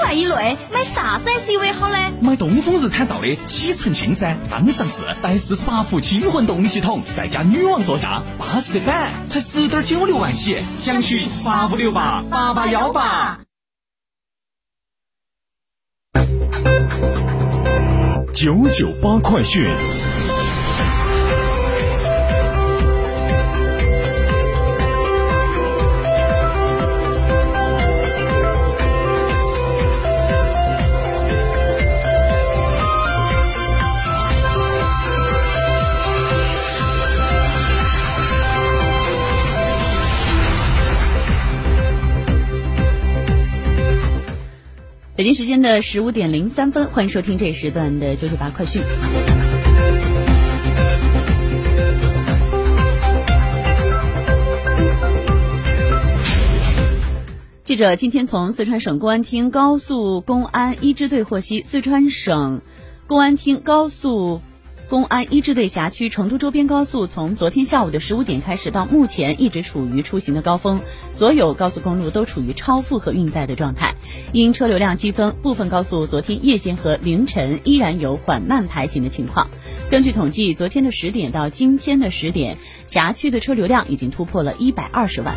万以内买啥子 SUV 好呢？买东风日产造的启辰星噻，刚上市，带四十八伏轻混动力系统，再加女王座驾，巴适的很，才十点九六万起，详询八五六八八八幺八。九九八快讯。北京时间的十五点零三分，欢迎收听这一时段的九九八快讯。记者今天从四川省公安厅高速公安一支队获悉，四川省公安厅高速。公安一支队辖区成都周边高速从昨天下午的十五点开始到目前一直处于出行的高峰，所有高速公路都处于超负荷运载的状态。因车流量激增，部分高速昨天夜间和凌晨依然有缓慢排行的情况。根据统计，昨天的十点到今天的十点，辖区的车流量已经突破了一百二十万。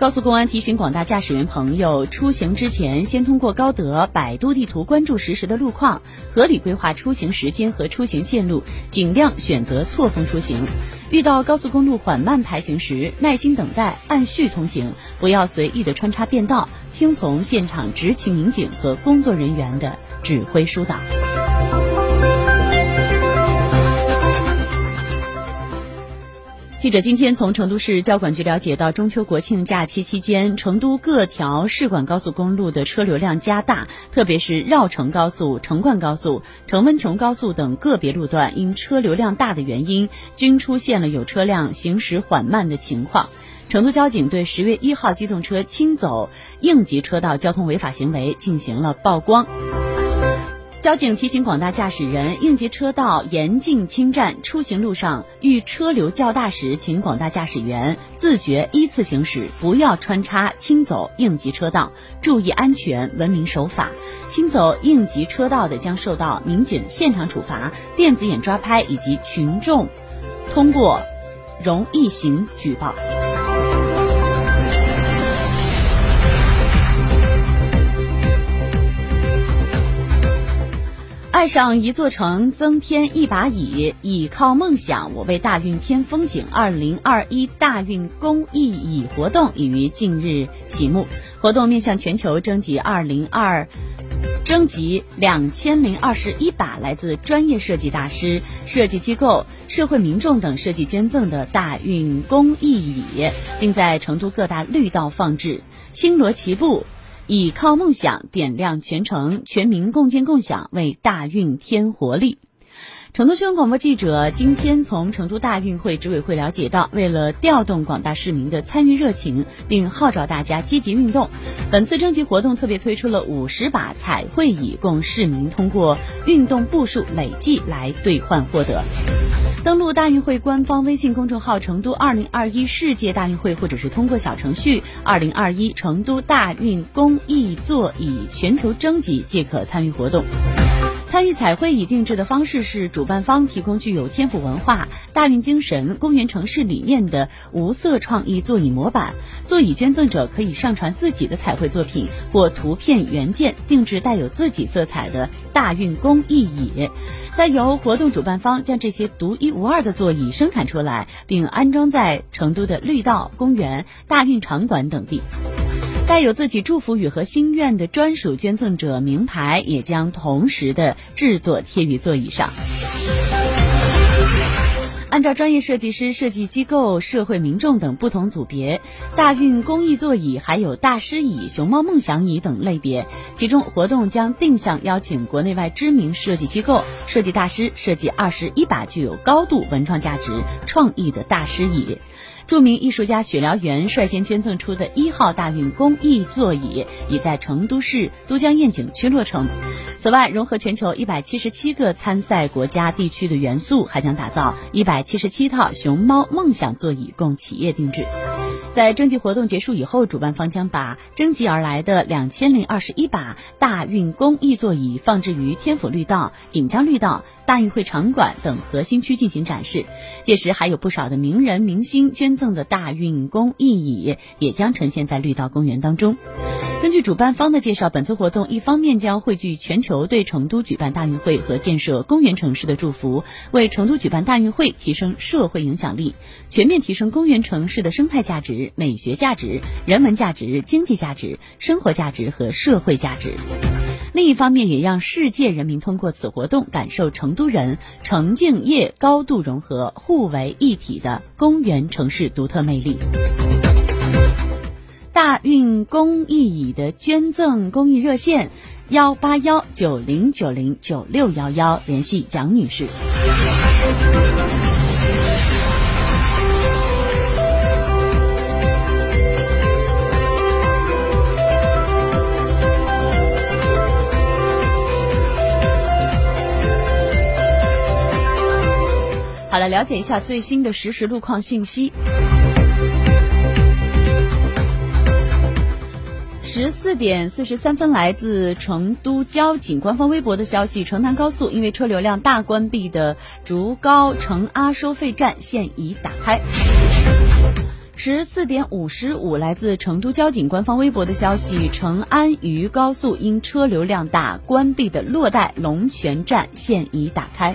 高速公安提醒广大驾驶员朋友，出行之前先通过高德、百度地图关注实时的路况，合理规划出行时间和出行线路，尽量选择错峰出行。遇到高速公路缓慢排行时，耐心等待，按序通行，不要随意的穿插变道，听从现场执勤民警和工作人员的指挥疏导。记者今天从成都市交管局了解到，中秋国庆假期期间，成都各条市管高速公路的车流量加大，特别是绕城高速、成灌高速、成温邛高速等个别路段，因车流量大的原因，均出现了有车辆行驶缓慢的情况。成都交警对十月一号机动车轻走应急车道交通违法行为进行了曝光。交警提醒广大驾驶人，应急车道严禁侵占，出行路上遇车流较大时，请广大驾驶员自觉依次行驶，不要穿插轻走应急车道，注意安全，文明守法。轻走应急车道的将受到民警现场处罚、电子眼抓拍以及群众通过容易行举报。爱上一座城，增添一把椅，倚靠梦想，我为大运添风景。二零二一大运公益椅活动已于近日启幕，活动面向全球征集二零二，征集两千零二十一把来自专业设计大师、设计机构、社会民众等设计捐赠的大运公益椅，并在成都各大绿道放置，星罗棋布。倚靠梦想，点亮全城，全民共建共享，为大运添活力。成都新闻广播记者今天从成都大运会执委会了解到，为了调动广大市民的参与热情，并号召大家积极运动，本次征集活动特别推出了五十把彩绘椅，供市民通过运动步数累计来兑换获得。登录大运会官方微信公众号“成都二零二一世界大运会”，或者是通过小程序“二零二一成都大运公益座椅全球征集”即可参与活动。参与彩绘椅定制的方式是，主办方提供具有天府文化、大运精神、公园城市理念的无色创意座椅模板，座椅捐赠者可以上传自己的彩绘作品或图片原件，定制带有自己色彩的大运公益椅，再由活动主办方将这些独一无二的座椅生产出来，并安装在成都的绿道、公园、大运场馆等地。带有自己祝福语和心愿的专属捐赠者名牌也将同时的制作贴于座椅上。按照专业设计师、设计机构、社会民众等不同组别，大运公益座椅还有大师椅、熊猫梦想椅等类别。其中，活动将定向邀请国内外知名设计机构、设计大师设计二十一把具有高度文创价值、创意的大师椅。著名艺术家许燎原率先捐赠出的一号大运公益座椅，已在成都市都江堰景区落成。此外，融合全球一百七十七个参赛国家地区的元素，还将打造一百七十七套熊猫梦想座椅，供企业定制。在征集活动结束以后，主办方将把征集而来的两千零二十一把大运公益座椅放置于天府绿道、锦江绿道、大运会场馆等核心区进行展示。届时，还有不少的名人明星捐赠的大运公益椅也将呈现在绿道公园当中。根据主办方的介绍，本次活动一方面将汇聚全球对成都举办大运会和建设公园城市的祝福，为成都举办大运会提升社会影响力，全面提升公园城市的生态价值、美学价值、人文价值、经济价值、生活价值和社会价值；另一方面，也让世界人民通过此活动感受成都人城静业高度融合、互为一体的公园城市独特魅力。大运公益椅的捐赠公益热线：幺八幺九零九零九六幺幺，联系蒋女士。好了，了解一下最新的实时路况信息。十四点四十三分，来自成都交警官方微博的消息：成南高速因为车流量大，关闭的竹高成阿收费站现已打开。十四点五十五，来自成都交警官方微博的消息：成安渝高速因车流量大，关闭的洛带龙泉站现已打开。